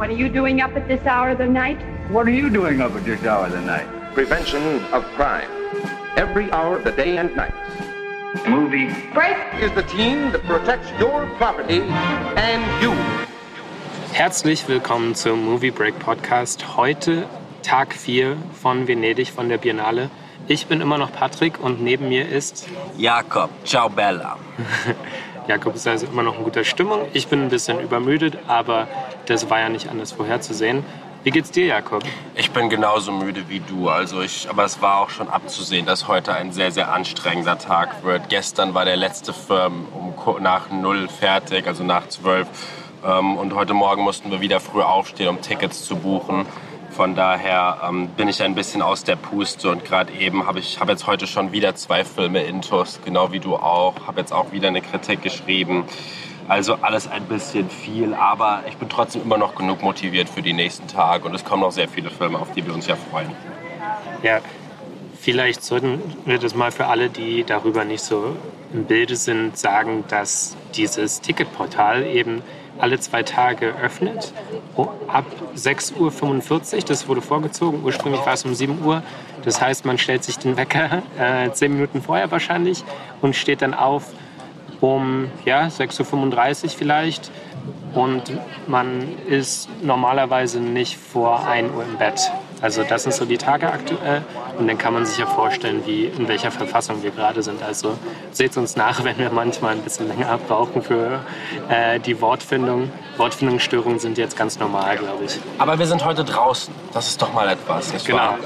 What are you doing up at this hour of the night? What are you doing up at this hour of the night? Prevention of crime. Every hour of the day and night. Movie. Break. Is the team that protects your property and you. Herzlich willkommen zum Movie Break Podcast. Heute Tag 4 von Venedig, von der Biennale. Ich bin immer noch Patrick und neben mir ist Jakob. Ciao Bella. Jakob ist also immer noch in guter Stimmung. Ich bin ein bisschen übermüdet, aber das war ja nicht anders vorherzusehen. Wie geht's dir, Jakob? Ich bin genauso müde wie du. Also ich, aber es war auch schon abzusehen, dass heute ein sehr, sehr anstrengender Tag wird. Gestern war der letzte Firm um, nach null fertig, also nach zwölf. Ähm, und heute Morgen mussten wir wieder früh aufstehen, um Tickets zu buchen. Von daher ähm, bin ich ein bisschen aus der Puste und gerade eben habe ich habe jetzt heute schon wieder zwei Filme intus, genau wie du auch. Habe jetzt auch wieder eine Kritik geschrieben. Also alles ein bisschen viel, aber ich bin trotzdem immer noch genug motiviert für die nächsten Tage und es kommen noch sehr viele Filme, auf die wir uns ja freuen. Ja, vielleicht sollten wir das mal für alle, die darüber nicht so im Bilde sind, sagen, dass dieses Ticketportal eben alle zwei Tage öffnet. Ab 6.45 Uhr, das wurde vorgezogen. Ursprünglich war es um 7 Uhr. Das heißt, man stellt sich den Wecker äh, 10 Minuten vorher wahrscheinlich und steht dann auf um ja, 6.35 Uhr vielleicht. Und man ist normalerweise nicht vor 1 Uhr im Bett. Also das sind so die Tage aktuell. Und dann kann man sich ja vorstellen, wie, in welcher Verfassung wir gerade sind. Also seht uns nach, wenn wir manchmal ein bisschen länger brauchen für äh, die Wortfindung. Wortfindungsstörungen sind jetzt ganz normal, glaube ich. Aber wir sind heute draußen. Das ist doch mal etwas. Nicht Genau. Wahr?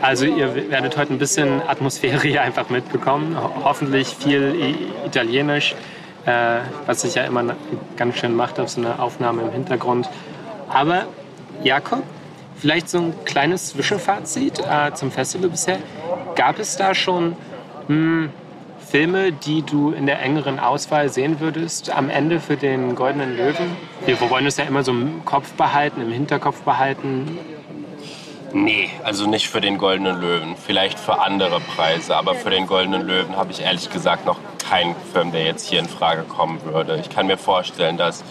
Also ihr werdet heute ein bisschen Atmosphäre hier einfach mitbekommen. Ho hoffentlich viel I Italienisch, äh, was sich ja immer ganz schön macht auf so einer Aufnahme im Hintergrund. Aber Jakob, vielleicht so ein kleines Zwischenfazit äh, zum Festival bisher. Gab es da schon mh, Filme, die du in der engeren Auswahl sehen würdest am Ende für den Goldenen Löwen? Wir wollen es ja immer so im Kopf behalten, im Hinterkopf behalten. Nee, also nicht für den Goldenen Löwen. Vielleicht für andere Preise, aber für den Goldenen Löwen habe ich ehrlich gesagt noch keinen Film, der jetzt hier in Frage kommen würde. Ich kann mir vorstellen, dass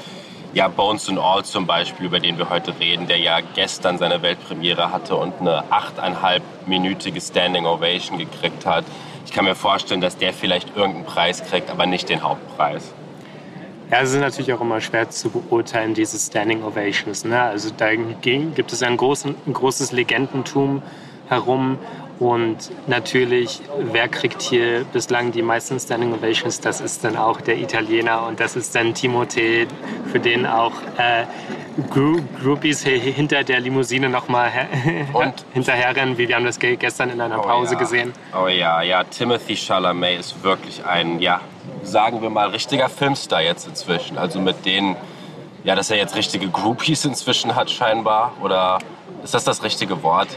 ja, Bones and All zum Beispiel, über den wir heute reden, der ja gestern seine Weltpremiere hatte und eine achteinhalb-minütige Standing Ovation gekriegt hat. Ich kann mir vorstellen, dass der vielleicht irgendeinen Preis kriegt, aber nicht den Hauptpreis. Ja, es ist natürlich auch immer schwer zu beurteilen, diese Standing Ovations. Ne? Also da gibt es ein, großen, ein großes Legendentum herum. Und natürlich, wer kriegt hier bislang die meisten Standing Ovations? Das ist dann auch der Italiener und das ist dann Timothée, für den auch äh, Gru Groupies hinter der Limousine nochmal hinterherrennen, wie wir haben das gestern in einer Pause ja. gesehen. Oh ja, ja, Timothy Chalamet ist wirklich ein, ja, sagen wir mal, richtiger Filmstar jetzt inzwischen. Also mit denen, ja, dass er jetzt richtige Groupies inzwischen hat scheinbar. Oder ist das das richtige Wort?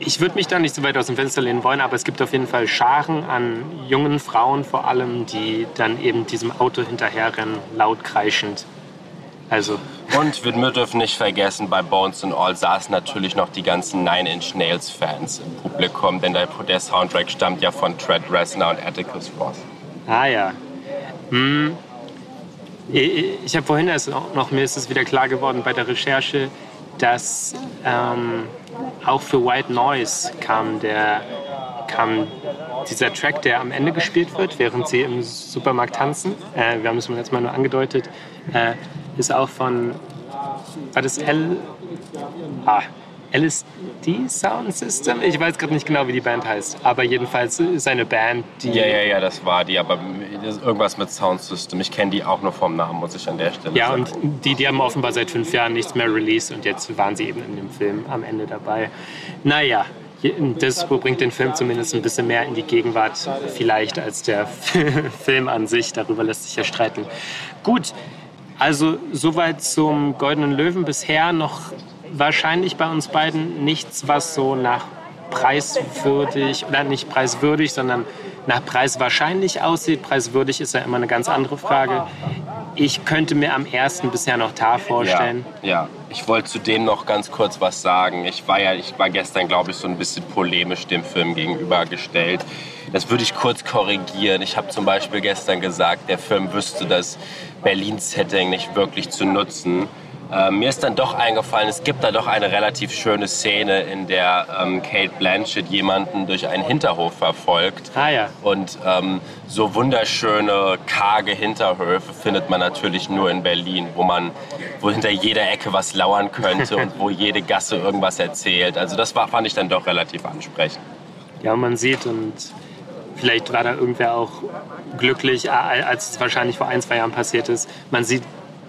Ich würde mich da nicht so weit aus dem Fenster lehnen wollen, aber es gibt auf jeden Fall Scharen an jungen Frauen vor allem, die dann eben diesem Auto hinterherrennen, laut kreischend. Also, Und wir dürfen nicht vergessen, bei Bones and All saßen natürlich noch die ganzen Nine Inch Nails Fans im Publikum, denn der, der Soundtrack stammt ja von Trent Reznor und Atticus Ross. ah ja. Hm. Ich, habe vorhin erst noch, mir ist es wieder klar geworden bei der Recherche, dass ähm, auch für White Noise kam der kam dieser Track, der am Ende gespielt wird, während sie im Supermarkt tanzen. Äh, wir haben es jetzt mal nur angedeutet, äh, ist auch von war das L ah, LSD Sound System? Ich weiß gerade nicht genau, wie die Band heißt, aber jedenfalls ist eine Band, die Ja, ja, ja, das war die, aber irgendwas mit Sound System. Ich kenne die auch nur vom Namen, muss ich an der Stelle Ja, sagen. und die, die haben offenbar seit fünf Jahren nichts mehr released und jetzt waren sie eben in dem Film am Ende dabei. Naja, das bringt den Film zumindest ein bisschen mehr in die Gegenwart, vielleicht als der Film an sich. Darüber lässt sich ja streiten. Gut, also soweit zum Goldenen Löwen. Bisher noch wahrscheinlich bei uns beiden nichts, was so nach preiswürdig, oder nicht preiswürdig, sondern nach Preis wahrscheinlich aussieht. Preiswürdig ist ja immer eine ganz andere Frage. Ich könnte mir am ersten bisher noch Tar vorstellen. Ja, ja. Ich wollte zu dem noch ganz kurz was sagen. Ich war ja, ich war gestern, glaube ich, so ein bisschen polemisch dem Film gegenübergestellt. Das würde ich kurz korrigieren. Ich habe zum Beispiel gestern gesagt, der Film wüsste das Berlin-Setting nicht wirklich zu nutzen. Äh, mir ist dann doch eingefallen, es gibt da doch eine relativ schöne Szene, in der ähm, Kate Blanchett jemanden durch einen Hinterhof verfolgt. Ah ja. Und ähm, so wunderschöne, karge Hinterhöfe findet man natürlich nur in Berlin, wo man, wo hinter jeder Ecke was lauern könnte und wo jede Gasse irgendwas erzählt. Also das war, fand ich dann doch relativ ansprechend. Ja, man sieht und vielleicht war da irgendwer auch glücklich, als es wahrscheinlich vor ein, zwei Jahren passiert ist. Man sieht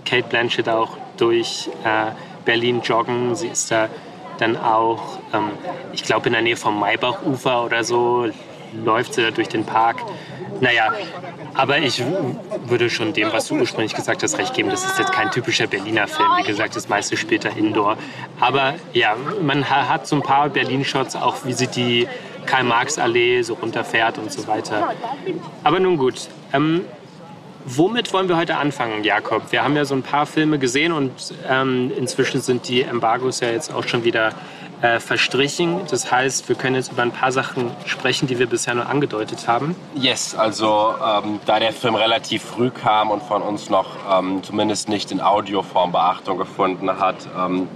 Kate Blanchett auch durch äh, Berlin joggen. Sie ist da dann auch, ähm, ich glaube, in der Nähe vom Maybachufer oder so, läuft sie da durch den Park. Naja, aber ich würde schon dem, was du ursprünglich gesagt hast, recht geben. Das ist jetzt kein typischer Berliner Film. Wie gesagt, das meiste spielt da indoor. Aber ja, man hat so ein paar Berlin-Shots, auch wie sie die Karl-Marx-Allee so runterfährt und so weiter. Aber nun gut. Ähm, Womit wollen wir heute anfangen, Jakob? Wir haben ja so ein paar Filme gesehen und ähm, inzwischen sind die Embargos ja jetzt auch schon wieder äh, verstrichen. Das heißt, wir können jetzt über ein paar Sachen sprechen, die wir bisher nur angedeutet haben. Yes, also ähm, da der Film relativ früh kam und von uns noch ähm, zumindest nicht in Audioform Beachtung gefunden hat, ähm,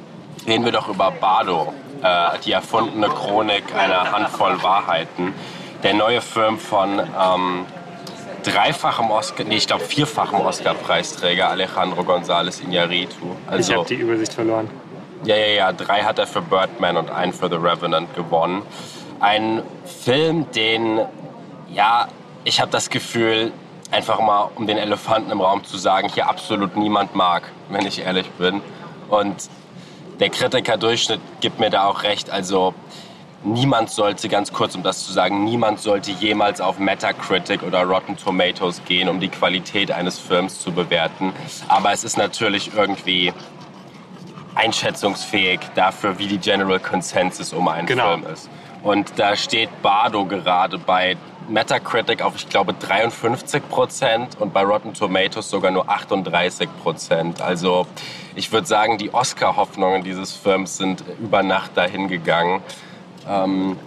reden wir doch über Bardo, äh, die erfundene Chronik einer Handvoll Wahrheiten. Der neue Film von ähm, dreifachem Oscar, nee, ich glaube vierfachem Oscar-Preisträger Alejandro González Iñárritu. Also, ich habe die Übersicht verloren. Ja, ja, ja. Drei hat er für Birdman und einen für The Revenant gewonnen. Ein Film, den, ja, ich habe das Gefühl, einfach mal um den Elefanten im Raum zu sagen, hier absolut niemand mag, wenn ich ehrlich bin. Und der Kritikerdurchschnitt gibt mir da auch recht. Also niemand sollte, ganz kurz um das zu sagen, niemand sollte jemals auf Metacritic oder Rotten Tomatoes gehen, um die Qualität eines Films zu bewerten. Aber es ist natürlich irgendwie einschätzungsfähig dafür, wie die General Consensus um einen genau. Film ist. Und da steht Bardo gerade bei Metacritic auf, ich glaube, 53 Prozent und bei Rotten Tomatoes sogar nur 38 Prozent. Also ich würde sagen, die Oscar-Hoffnungen dieses Films sind über Nacht dahin gegangen. Ähm,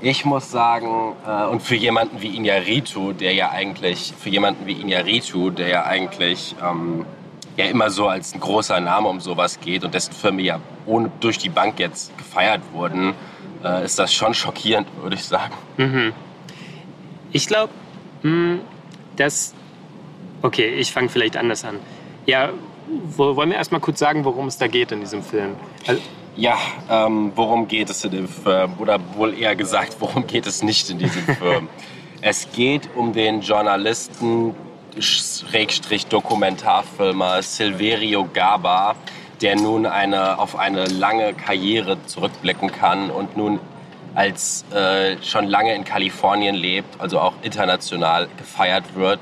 ich muss sagen, äh, und für jemanden wie Inyaritu, der ja eigentlich, für jemanden wie Inyaritu, der ja eigentlich ähm, ja immer so als ein großer Name um sowas geht und dessen Filme ja ohne, durch die Bank jetzt gefeiert wurden, äh, ist das schon schockierend, würde ich sagen. Mhm. Ich glaube, hm, dass. Okay, ich fange vielleicht anders an. Ja, wo, wollen wir erstmal kurz sagen, worum es da geht in diesem Film? Also, ja, ähm, worum geht es in dem Film? Oder wohl eher gesagt, worum geht es nicht in diesem Film? es geht um den Journalisten, Schrägstrich Dokumentarfilmer Silverio Gaba, der nun eine, auf eine lange Karriere zurückblicken kann und nun als äh, schon lange in Kalifornien lebt, also auch international gefeiert wird.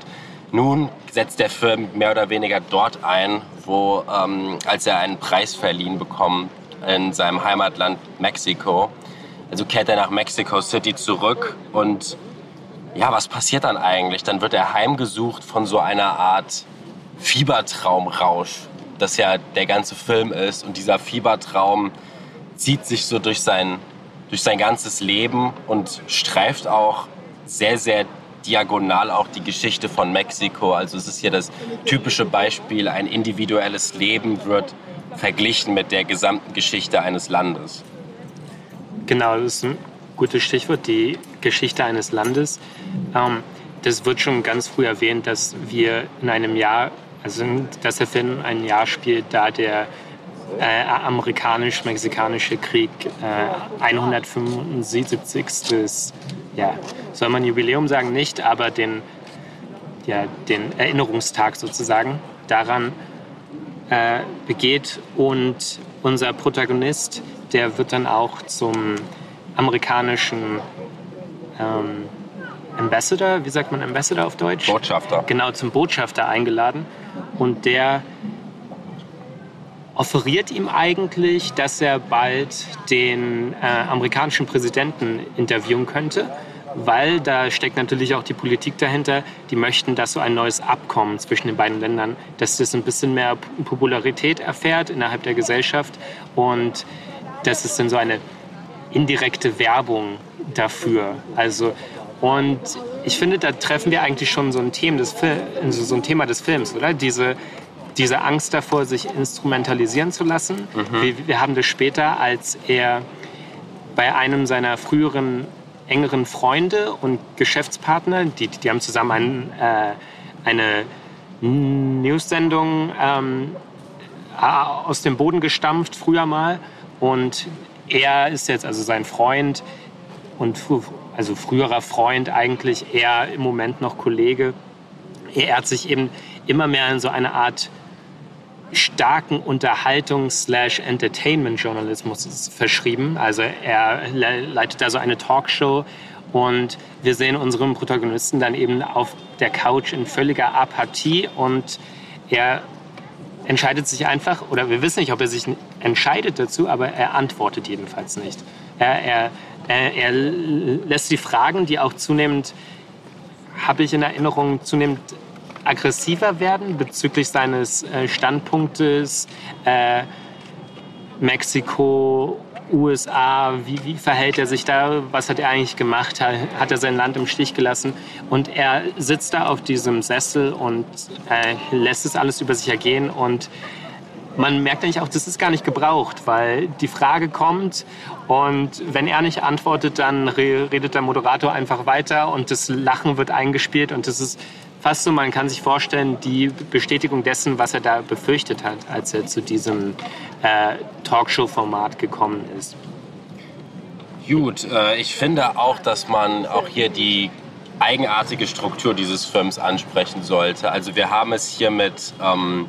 Nun setzt der Film mehr oder weniger dort ein, wo, ähm, als er einen Preis verliehen bekommt in seinem Heimatland Mexiko. Also kehrt er nach Mexico City zurück und ja, was passiert dann eigentlich? Dann wird er heimgesucht von so einer Art Fiebertraumrausch, das ja der ganze Film ist. Und dieser Fiebertraum zieht sich so durch sein, durch sein ganzes Leben und streift auch sehr, sehr diagonal auch die Geschichte von Mexiko. Also es ist hier das typische Beispiel, ein individuelles Leben wird verglichen mit der gesamten Geschichte eines Landes. Genau, das ist ein gutes Stichwort, die Geschichte eines Landes. Ähm, das wird schon ganz früh erwähnt, dass wir in einem Jahr, also dass der Film ein Jahr spielt, da der äh, amerikanisch-mexikanische Krieg äh, 175. Ja, soll man Jubiläum sagen? Nicht, aber den, ja, den Erinnerungstag sozusagen daran äh, begeht. Und unser Protagonist, der wird dann auch zum amerikanischen ähm, Ambassador, wie sagt man Ambassador auf Deutsch? Botschafter. Genau, zum Botschafter eingeladen. Und der offeriert ihm eigentlich, dass er bald den äh, amerikanischen Präsidenten interviewen könnte weil da steckt natürlich auch die Politik dahinter. Die möchten, dass so ein neues Abkommen zwischen den beiden Ländern, dass das ein bisschen mehr Popularität erfährt innerhalb der Gesellschaft und das ist dann so eine indirekte Werbung dafür. Also und ich finde, da treffen wir eigentlich schon so ein Thema des, Fil so ein Thema des Films, oder? Diese, diese Angst davor, sich instrumentalisieren zu lassen. Mhm. Wir, wir haben das später, als er bei einem seiner früheren engeren Freunde und Geschäftspartner, die, die haben zusammen ein, äh, eine News-Sendung ähm, aus dem Boden gestampft, früher mal. Und er ist jetzt, also sein Freund und also früherer Freund eigentlich, er im Moment noch Kollege. Er hat sich eben immer mehr in so eine Art starken Unterhaltungs-Entertainment-Journalismus verschrieben. Also er leitet da so eine Talkshow und wir sehen unseren Protagonisten dann eben auf der Couch in völliger Apathie und er entscheidet sich einfach, oder wir wissen nicht, ob er sich entscheidet dazu, aber er antwortet jedenfalls nicht. Er, er, er, er lässt die Fragen, die auch zunehmend, habe ich in Erinnerung, zunehmend aggressiver werden bezüglich seines äh, Standpunktes äh, Mexiko, USA, wie, wie, verhält er sich da, was hat er eigentlich gemacht, hat er sein Land im Stich gelassen? Und er sitzt da auf diesem Sessel und äh, lässt es alles über sich ergehen und man merkt eigentlich auch, das ist gar nicht gebraucht, weil die Frage kommt und wenn er nicht antwortet, dann redet der Moderator einfach weiter und das Lachen wird eingespielt und das ist fast so, man kann sich vorstellen, die Bestätigung dessen, was er da befürchtet hat, als er zu diesem äh, Talkshow-Format gekommen ist. Gut, äh, ich finde auch, dass man auch hier die eigenartige Struktur dieses Films ansprechen sollte. Also wir haben es hier mit... Ähm,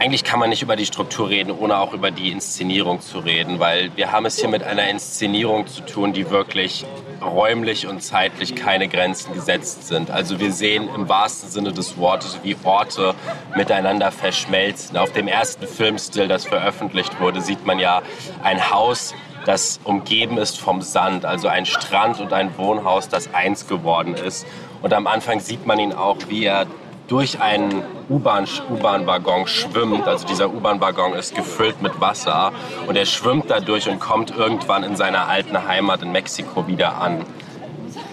eigentlich kann man nicht über die Struktur reden, ohne auch über die Inszenierung zu reden, weil wir haben es hier mit einer Inszenierung zu tun, die wirklich räumlich und zeitlich keine Grenzen gesetzt sind. Also wir sehen im wahrsten Sinne des Wortes, wie Orte miteinander verschmelzen. Auf dem ersten Filmstil, das veröffentlicht wurde, sieht man ja ein Haus, das umgeben ist vom Sand, also ein Strand und ein Wohnhaus, das eins geworden ist. Und am Anfang sieht man ihn auch, wie er durch einen U-Bahn-Waggon schwimmt. Also dieser U-Bahn-Waggon ist gefüllt mit Wasser und er schwimmt dadurch und kommt irgendwann in seiner alten Heimat in Mexiko wieder an.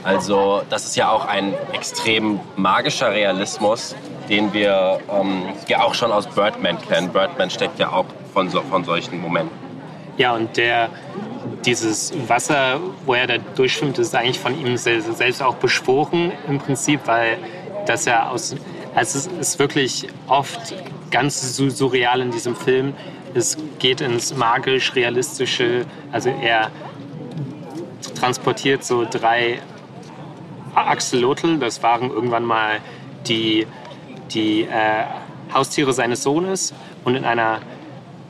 Also das ist ja auch ein extrem magischer Realismus, den wir ähm, ja auch schon aus Birdman kennen. Birdman steckt ja auch von, so, von solchen Momenten. Ja, und der, dieses Wasser, wo er da durchschwimmt, ist eigentlich von ihm selbst auch beschworen im Prinzip, weil das ja aus also es ist wirklich oft ganz surreal in diesem Film. Es geht ins magisch-realistische. Also er transportiert so drei Axolotl. Das waren irgendwann mal die, die äh, Haustiere seines Sohnes. Und in, einer,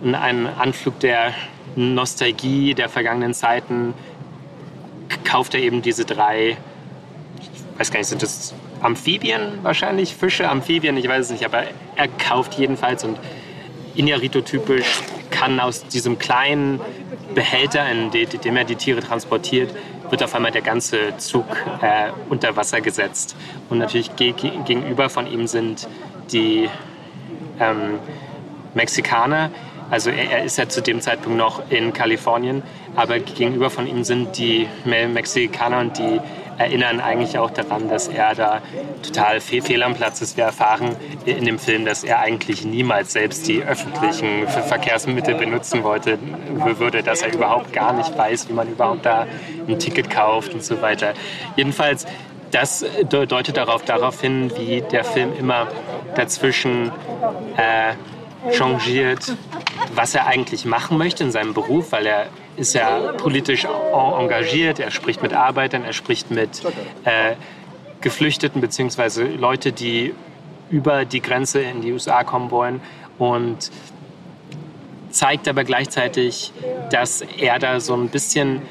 in einem Anflug der Nostalgie der vergangenen Zeiten kauft er eben diese drei, ich weiß gar nicht, sind das Amphibien wahrscheinlich, Fische, Amphibien, ich weiß es nicht, aber er kauft jedenfalls und Inarito-typisch kann aus diesem kleinen Behälter, in dem er die Tiere transportiert, wird auf einmal der ganze Zug äh, unter Wasser gesetzt. Und natürlich gegenüber von ihm sind die ähm, Mexikaner, also er, er, ist ja zu dem Zeitpunkt noch in Kalifornien, aber gegenüber von ihm sind die Mexikaner und die erinnern eigentlich auch daran, dass er da total fehl am Platz ist. Wir erfahren in dem Film, dass er eigentlich niemals selbst die öffentlichen Verkehrsmittel benutzen wollte, würde, dass er überhaupt gar nicht weiß, wie man überhaupt da ein Ticket kauft und so weiter. Jedenfalls, das deutet darauf, darauf hin, wie der Film immer dazwischen äh, changiert, was er eigentlich machen möchte in seinem Beruf, weil er ist ja politisch engagiert, er spricht mit Arbeitern, er spricht mit äh, Geflüchteten bzw. Leute, die über die Grenze in die USA kommen wollen und zeigt aber gleichzeitig, dass er da so ein bisschen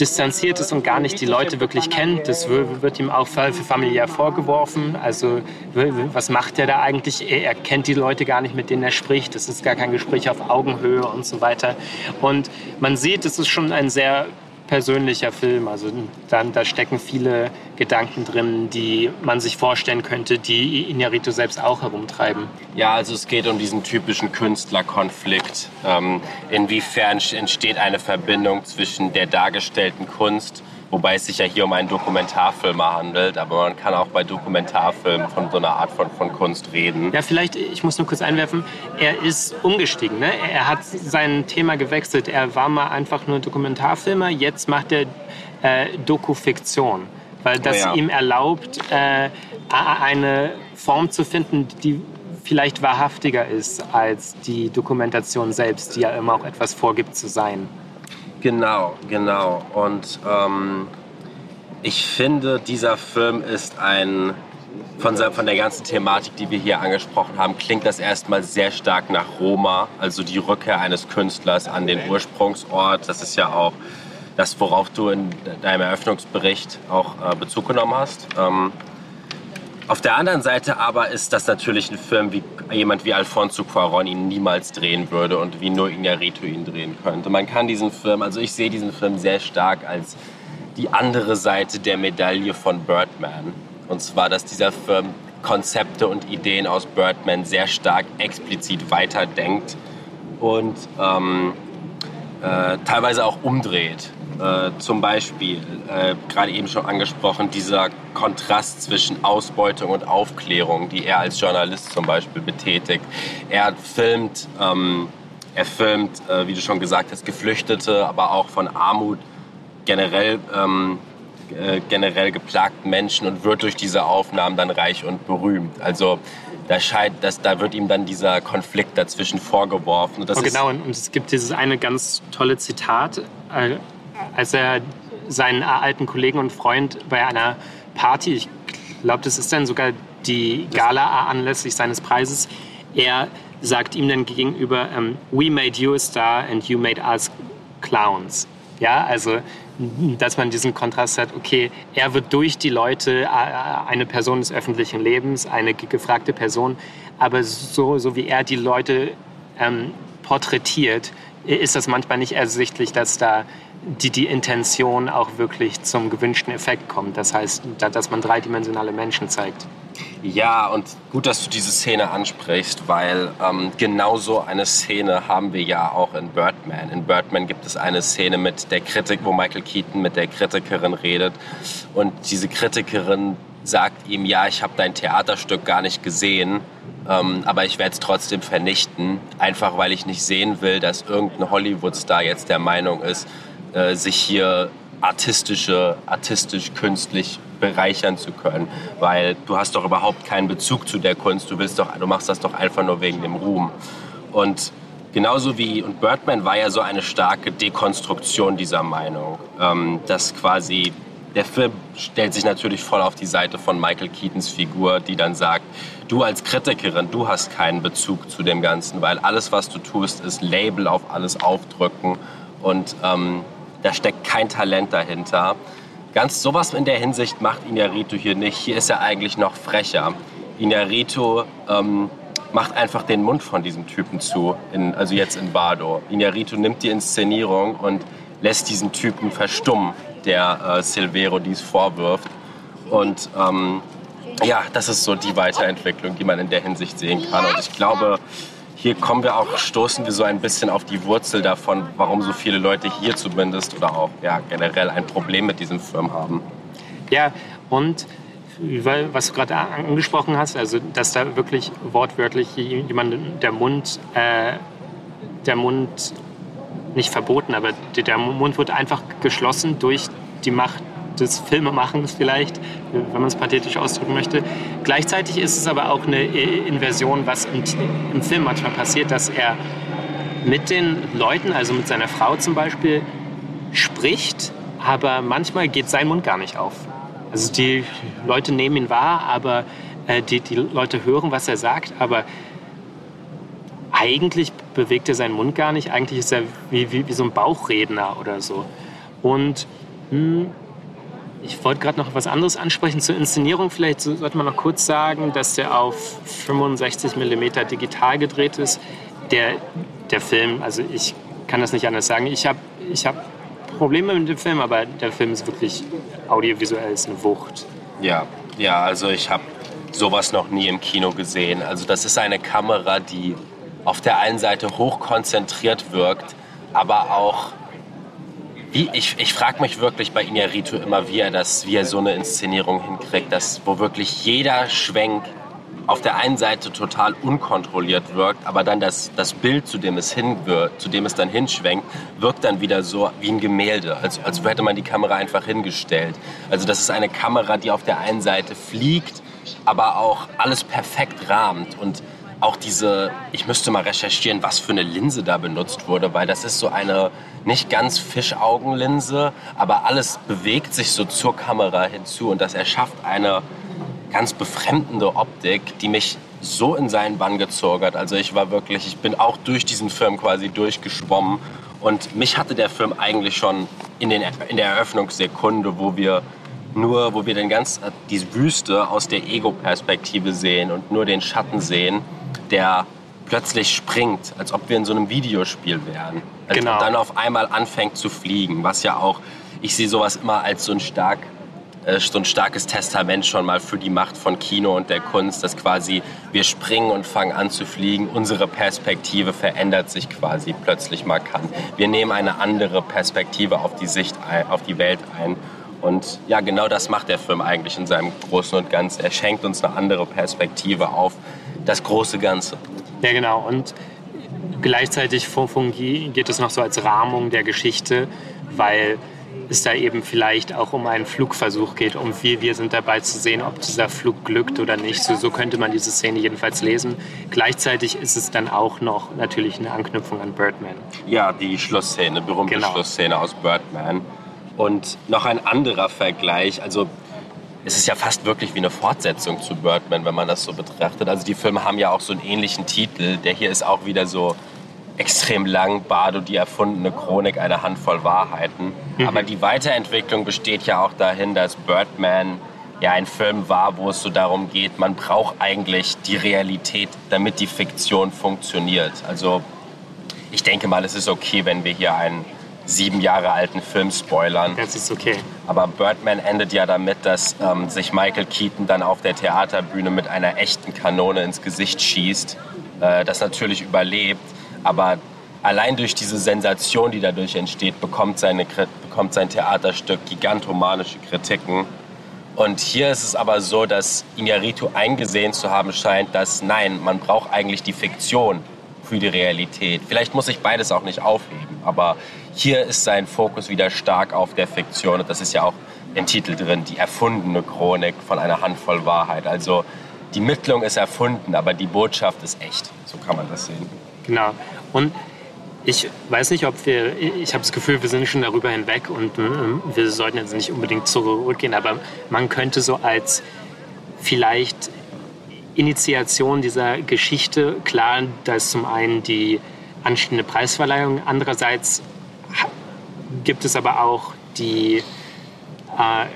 distanziert ist und gar nicht die Leute wirklich kennt. Das wird ihm auch für familiär vorgeworfen. Also was macht er da eigentlich? Er kennt die Leute gar nicht, mit denen er spricht. Das ist gar kein Gespräch auf Augenhöhe und so weiter. Und man sieht, es ist schon ein sehr persönlicher Film. Also dann, da stecken viele Gedanken drin, die man sich vorstellen könnte, die Inarito selbst auch herumtreiben. Ja, also es geht um diesen typischen Künstlerkonflikt. Ähm, inwiefern entsteht eine Verbindung zwischen der dargestellten Kunst Wobei es sich ja hier um einen Dokumentarfilm handelt, aber man kann auch bei Dokumentarfilmen von so einer Art von, von Kunst reden. Ja, vielleicht, ich muss nur kurz einwerfen, er ist umgestiegen. Ne? Er hat sein Thema gewechselt. Er war mal einfach nur Dokumentarfilmer, jetzt macht er äh, Dokufiktion, weil das Oh ja. ihm erlaubt, äh, eine Form zu finden, die vielleicht wahrhaftiger ist als die Dokumentation selbst, die ja immer auch etwas vorgibt zu sein. Genau, genau. Und ähm, ich finde, dieser Film ist ein, von, von der ganzen Thematik, die wir hier angesprochen haben, klingt das erstmal sehr stark nach Roma, also die Rückkehr eines Künstlers an den Ursprungsort. Das ist ja auch das, worauf du in deinem Eröffnungsbericht auch äh, Bezug genommen hast. Ähm, auf der anderen Seite aber ist das natürlich ein Film, wie jemand wie Alfonso Cuarón ihn niemals drehen würde und wie nur Iñárritu ihn drehen könnte. Man kann diesen Film, also ich sehe diesen Film sehr stark als die andere Seite der Medaille von Birdman. Und zwar, dass dieser Film Konzepte und Ideen aus Birdman sehr stark explizit weiterdenkt und ähm, äh, teilweise auch umdreht. Äh, zum Beispiel, äh, gerade eben schon angesprochen, dieser Kontrast zwischen Ausbeutung und Aufklärung, die er als Journalist zum Beispiel betätigt. Er filmt, ähm, er filmt, äh, wie du schon gesagt hast, Geflüchtete, aber auch von Armut generell, ähm, äh, generell geplagten Menschen und wird durch diese Aufnahmen dann reich und berühmt. Also da, scheint, dass, da wird ihm dann dieser Konflikt dazwischen vorgeworfen. Und Oh, genau, und und es gibt dieses eine ganz tolle Zitat, äh, als er seinen alten Kollegen und Freund bei einer Party, ich glaube, das ist dann sogar die Gala anlässlich seines Preises, er sagt ihm dann gegenüber, ähm, we made you a star and you made us clowns. Ja, also, dass man diesen Kontrast hat, okay, er wird durch die Leute eine Person des öffentlichen Lebens, eine ge- gefragte Person, aber so, so wie er die Leute ähm, porträtiert, ist das manchmal nicht ersichtlich, dass da die, die Intention auch wirklich zum gewünschten Effekt kommt. Das heißt, da- dass man dreidimensionale Menschen zeigt. Ja, und gut, dass du diese Szene ansprichst, weil ähm, genau so eine Szene haben wir ja auch in Birdman. In Birdman gibt es eine Szene mit der Kritik, wo Michael Keaton mit der Kritikerin redet und diese Kritikerin sagt ihm, ja, ich habe dein Theaterstück gar nicht gesehen, ähm, aber ich werde es trotzdem vernichten, einfach weil ich nicht sehen will, dass irgendein Hollywood-Star jetzt der Meinung ist, äh, sich hier artistische, artistisch, künstlich bereichern zu können, weil du hast doch überhaupt keinen Bezug zu der Kunst, du willst doch, du machst das doch einfach nur wegen dem Ruhm. Und genauso wie, und Birdman war ja so eine starke Dekonstruktion dieser Meinung, ähm, dass quasi der Film stellt sich natürlich voll auf die Seite von Michael Keatons Figur, die dann sagt, du als Kritikerin, du hast keinen Bezug zu dem Ganzen, weil alles, was du tust, ist Label auf alles aufdrücken. Und ähm, da steckt kein Talent dahinter. Ganz sowas in der Hinsicht macht Iñárritu hier nicht. Hier ist er eigentlich noch frecher. Iñárritu ähm, macht einfach den Mund von diesem Typen zu, in, also jetzt in Bardo. Iñárritu nimmt die Inszenierung und lässt diesen Typen verstummen, der äh, Silvero dies vorwirft. Und ähm, ja, das ist so die Weiterentwicklung, die man in der Hinsicht sehen kann. Und ich glaube, hier kommen wir auch, stoßen wir so ein bisschen auf die Wurzel davon, warum so viele Leute hier zumindest oder auch ja, generell ein Problem mit diesem Film haben. Ja, und was du gerade an- angesprochen hast, also dass da wirklich wortwörtlich jemand der Mund, äh, der Mund nicht verboten, aber der Mund wird einfach geschlossen durch die Macht des Filmemachens vielleicht, wenn man es pathetisch ausdrücken möchte. Gleichzeitig ist es aber auch eine äh, Inversion, was im, im Film manchmal passiert, dass er mit den Leuten, also mit seiner Frau zum Beispiel, spricht, aber manchmal geht sein Mund gar nicht auf. Also die Leute nehmen ihn wahr, aber äh, die, die Leute hören, was er sagt, aber eigentlich bewegt er seinen Mund gar nicht. Eigentlich ist er wie, wie, wie so ein Bauchredner oder so. Und hm, ich wollte gerade noch was anderes ansprechen zur Inszenierung. Vielleicht so- sollte man noch kurz sagen, dass der auf 65 mm digital gedreht ist. Der, der Film, also ich kann das nicht anders sagen. Ich habe ich hab Probleme mit dem Film, aber der Film ist wirklich audiovisuell ist eine Wucht. Ja, ja, also ich habe sowas noch nie im Kino gesehen. Also das ist eine Kamera, die auf der einen Seite hochkonzentriert wirkt, aber auch wie, ich, ich frage mich wirklich bei Inarito immer, wie er, das, wie er so eine Inszenierung hinkriegt, dass, wo wirklich jeder Schwenk auf der einen Seite total unkontrolliert wirkt, aber dann das, das Bild, zu dem, es hin wird, zu dem es dann hinschwenkt, wirkt dann wieder so wie ein Gemälde, als, als hätte man die Kamera einfach hingestellt. Also das ist eine Kamera, die auf der einen Seite fliegt, aber auch alles perfekt rahmt und auch diese, ich müsste mal recherchieren, was für eine Linse da benutzt wurde, weil das ist so eine nicht ganz Fischaugenlinse, aber alles bewegt sich so zur Kamera hinzu und das erschafft eine ganz befremdende Optik, die mich so in seinen Bann gezogen hat. Also ich war wirklich, ich bin auch durch diesen Film quasi durchgeschwommen und mich hatte der Film eigentlich schon in, den, in der Eröffnungssekunde, wo wir nur, wo wir den ganz, die Wüste aus der Ego-Perspektive sehen und nur den Schatten sehen, der plötzlich springt, als ob wir in so einem Videospiel wären. Als Genau. Dann auf einmal anfängt zu fliegen, was ja auch, ich sehe sowas immer als so ein stark äh, so ein starkes Testament schon mal für die Macht von Kino und der Kunst, dass quasi wir springen und fangen an zu fliegen. Unsere Perspektive verändert sich quasi plötzlich markant. Wir nehmen eine andere Perspektive auf die Sicht, ein, auf die Welt ein. Und ja, genau das macht der Film eigentlich in seinem Großen und Ganzen. Er schenkt uns eine andere Perspektive auf das große Ganze. Ja, genau. Und gleichzeitig fungiert es noch so als Rahmung der Geschichte, weil es da eben vielleicht auch um einen Flugversuch geht, um wie wir sind dabei zu sehen, ob dieser Flug glückt oder nicht. So, so könnte man diese Szene jedenfalls lesen. Gleichzeitig ist es dann auch noch natürlich eine Anknüpfung an Birdman. Ja, die Schlussszene, berühmte Genau. Schlussszene aus Birdman. Und noch ein anderer Vergleich, also es ist ja fast wirklich wie eine Fortsetzung zu Birdman, wenn man das so betrachtet. Also die Filme haben ja auch so einen ähnlichen Titel. Der hier ist auch wieder so extrem lang, Bardo, die erfundene Chronik, eine Handvoll Wahrheiten. Aber die Weiterentwicklung besteht ja auch dahin, dass Birdman ja ein Film war, wo es so darum geht, man braucht eigentlich die Realität, damit die Fiktion funktioniert. Also ich denke mal, es ist okay, wenn wir hier einen sieben Jahre alten Film spoilern. Das ist okay. Aber Birdman endet ja damit, dass ähm, sich Michael Keaton dann auf der Theaterbühne mit einer echten Kanone ins Gesicht schießt, äh, das natürlich überlebt. Aber allein durch diese Sensation, die dadurch entsteht, bekommt, seine, bekommt sein Theaterstück gigantomanische Kritiken. Und hier ist es aber so, dass Iñárritu eingesehen zu haben scheint, dass nein, man braucht eigentlich die Fiktion für die Realität. Vielleicht muss sich beides auch nicht aufheben, aber hier ist sein Fokus wieder stark auf der Fiktion und das ist ja auch im Titel drin, die erfundene Chronik von einer Handvoll Wahrheit. Also die Mittlung ist erfunden, aber die Botschaft ist echt. So kann man das sehen. Genau. Und ich weiß nicht, ob wir, ich habe das Gefühl, wir sind schon darüber hinweg und ähm, wir sollten jetzt nicht unbedingt zurückgehen, aber man könnte so als vielleicht Initiation dieser Geschichte, klar, da ist zum einen die anstehende Preisverleihung, andererseits gibt es aber auch die äh,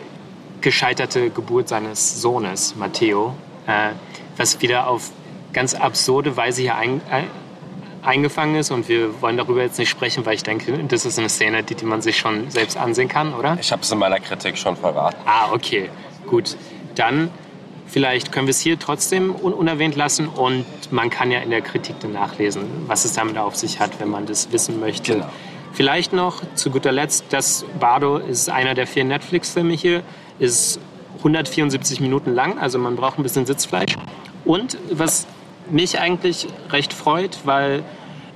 gescheiterte Geburt seines Sohnes, Matteo, äh, was wieder auf ganz absurde Weise hier ein, ein, eingefangen ist. Und wir wollen darüber jetzt nicht sprechen, weil ich denke, das ist eine Szene, die, die man sich schon selbst ansehen kann, oder? Ich habe es in meiner Kritik schon verraten. Ah, okay, gut. Dann vielleicht können wir es hier trotzdem un unerwähnt lassen und man kann ja in der Kritik dann nachlesen, was es damit auf sich hat, wenn man das wissen möchte. Genau. Vielleicht noch zu guter Letzt, das Bardo ist einer der vier Netflix-Filme hier, ist 174 Minuten lang, also man braucht ein bisschen Sitzfleisch. Und was mich eigentlich recht freut, weil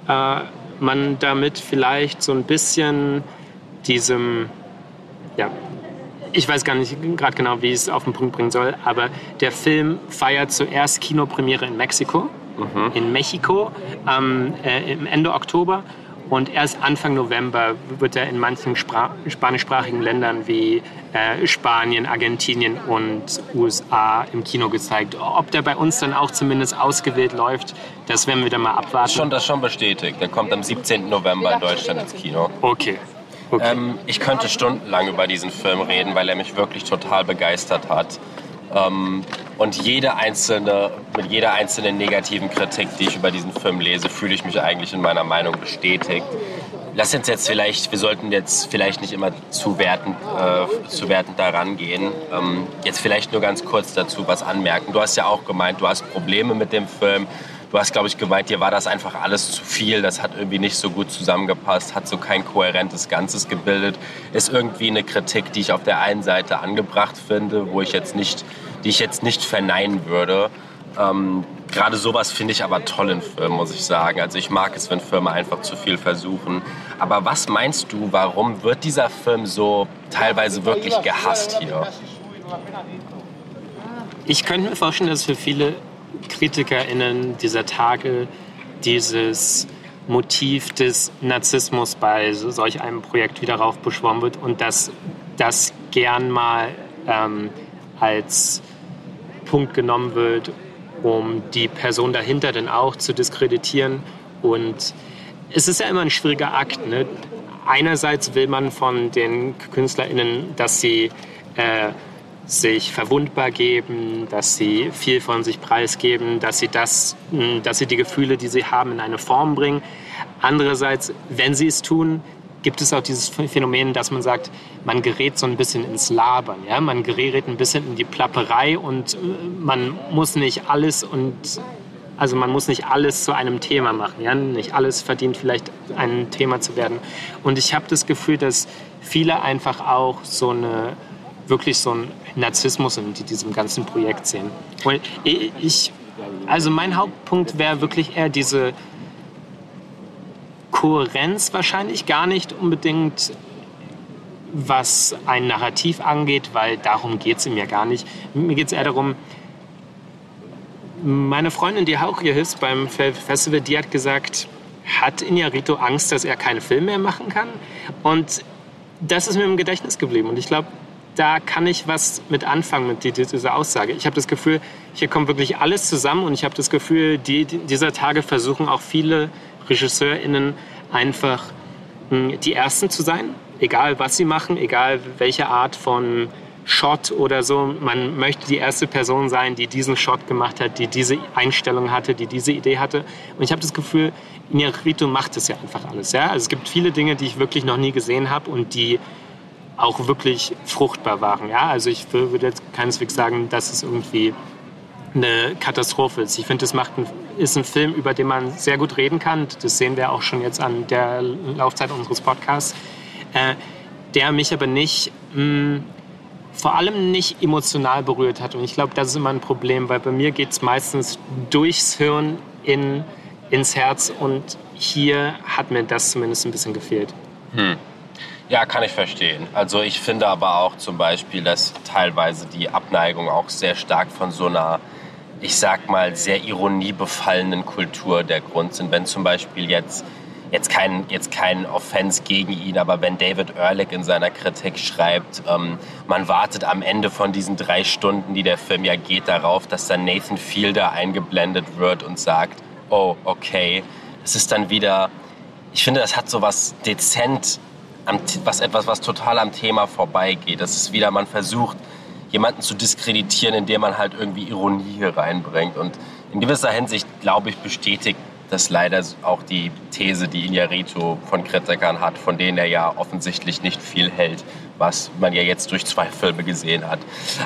äh, man damit vielleicht so ein bisschen diesem, ja, ich weiß gar nicht gerade genau, wie ich es auf den Punkt bringen soll, aber der Film feiert zuerst Kinopremiere in Mexiko, in Mexiko, am, äh, im Ende Oktober. Und erst Anfang November wird er in manchen Spra spanischsprachigen Ländern wie äh, Spanien, Argentinien und USA im Kino gezeigt. Ob der bei uns dann auch zumindest ausgewählt läuft, das werden wir dann mal abwarten. Schon das schon bestätigt. Der kommt am 17. November in Deutschland ins Kino. Okay. okay. Ähm, ich könnte stundenlang über diesen Film reden, weil er mich wirklich total begeistert hat. Ähm, und jede einzelne, mit jeder einzelnen negativen Kritik, die ich über diesen Film lese, fühle ich mich eigentlich in meiner Meinung bestätigt. Lass uns jetzt vielleicht, wir sollten jetzt vielleicht nicht immer zu wertend, äh, zu wertend daran gehen. Ähm, jetzt vielleicht nur ganz kurz dazu was anmerken. Du hast ja auch gemeint, du hast Probleme mit dem Film. Du hast, glaube ich, gemeint, dir war das einfach alles zu viel, das hat irgendwie nicht so gut zusammengepasst, hat so kein kohärentes Ganzes gebildet. Ist irgendwie eine Kritik, die ich auf der einen Seite angebracht finde, wo ich jetzt nicht, die ich jetzt nicht verneinen würde. Ähm, Gerade sowas finde ich aber toll in Filmen, muss ich sagen. Also ich mag es, wenn Filme einfach zu viel versuchen. Aber was meinst du, warum wird dieser Film so teilweise wirklich gehasst hier? Ich könnte mir vorstellen, dass für viele KritikerInnen dieser Tage dieses Motiv des Narzissmus bei solch einem Projekt wieder raufbeschworen wird und dass das gern mal ähm, als Punkt genommen wird, um die Person dahinter dann auch zu diskreditieren. Und es ist ja immer ein schwieriger Akt. Ne? Einerseits will man von den KünstlerInnen, dass sie äh, sich verwundbar geben, dass sie viel von sich preisgeben, dass sie, das, hm, dass sie die Gefühle, die sie haben, in eine Form bringen. Andererseits, wenn sie es tun, gibt es auch dieses Phänomen, dass man sagt, man gerät so ein bisschen ins Labern. Ja? Man gerät ein bisschen in die Plapperei und äh, man muss nicht alles und also man muss nicht alles zu einem Thema machen. Ja? Nicht alles verdient vielleicht ein Thema zu werden. Und ich habe das Gefühl, dass viele einfach auch so eine wirklich so einen Narzissmus in diesem ganzen Projekt sehen. Und ich, also mein Hauptpunkt wäre wirklich eher diese Kohärenz wahrscheinlich gar nicht unbedingt was ein Narrativ angeht, weil darum geht es ja gar nicht. Mir geht es eher darum, meine Freundin, die auch hier ist beim Festival, die hat gesagt, hat Iñárritu Angst, dass er keinen Film mehr machen kann? Und das ist mir im Gedächtnis geblieben. Und ich glaube, da kann ich was mit anfangen mit dieser Aussage. Ich habe das Gefühl, hier kommt wirklich alles zusammen und ich habe das Gefühl, die, dieser Tage versuchen auch viele RegisseurInnen einfach hm, die Ersten zu sein, egal was sie machen, egal welche Art von Shot oder so. Man möchte die erste Person sein, die diesen Shot gemacht hat, die diese Einstellung hatte, die diese Idee hatte. Und ich habe das Gefühl, Iñárritu macht das ja einfach alles. Ja? Also es gibt viele Dinge, die ich wirklich noch nie gesehen habe und die auch wirklich fruchtbar waren. Ja? Also ich würde jetzt keineswegs sagen, dass es irgendwie eine Katastrophe ist. Ich finde, es macht ein, ist ein Film, über den man sehr gut reden kann. Das sehen wir auch schon jetzt an der Laufzeit unseres Podcasts. Äh, der mich aber nicht, mh, mm, vor allem nicht emotional berührt hat. Und ich glaube, das ist immer ein Problem, weil bei mir geht es meistens durchs Hirn in, ins Herz. Und hier hat mir das zumindest ein bisschen gefehlt. Hm. Ja, kann ich verstehen. Also ich finde aber auch zum Beispiel, dass teilweise die Abneigung auch sehr stark von so einer, ich sag mal, sehr ironiebefallenen Kultur der Grund sind. Wenn zum Beispiel jetzt, jetzt kein, jetzt kein Offense gegen ihn, aber wenn David Ehrlich in seiner Kritik schreibt, ähm, man wartet am Ende von diesen drei Stunden, die der Film ja geht, darauf, dass dann Nathan Fielder eingeblendet wird und sagt, oh, okay, es ist dann wieder, ich finde, das hat so was dezent am, was etwas, was total am Thema vorbeigeht. Das ist wieder, man versucht, jemanden zu diskreditieren, indem man halt irgendwie Ironie hier reinbringt. Und in gewisser Hinsicht, glaube ich, bestätigt das leider auch die These, die Iñárritu von Kritikern hat, von denen er ja offensichtlich nicht viel hält, was man ja jetzt durch zwei Filme gesehen hat.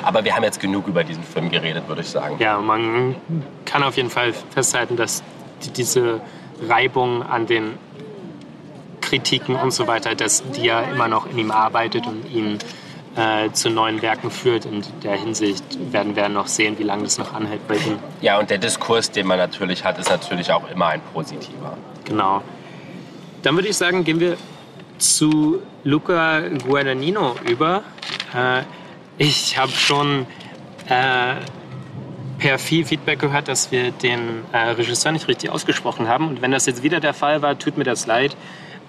Aber wir haben jetzt genug über diesen Film geredet, würde ich sagen. Ja, man kann auf jeden Fall festhalten, dass diese Reibung an den Kritiken und so weiter, dass die ja immer noch in ihm arbeitet und ihn äh, zu neuen Werken führt. In der Hinsicht werden wir noch sehen, wie lange das noch anhält bei ihm. Ja, und der Diskurs, den man natürlich hat, ist natürlich auch immer ein positiver. Genau. Dann würde ich sagen, gehen wir zu Luca Guadagnino über. Äh, ich habe schon äh, per viel Feedback gehört, dass wir den äh, Regisseur nicht richtig ausgesprochen haben. Und wenn das jetzt wieder der Fall war, tut mir das leid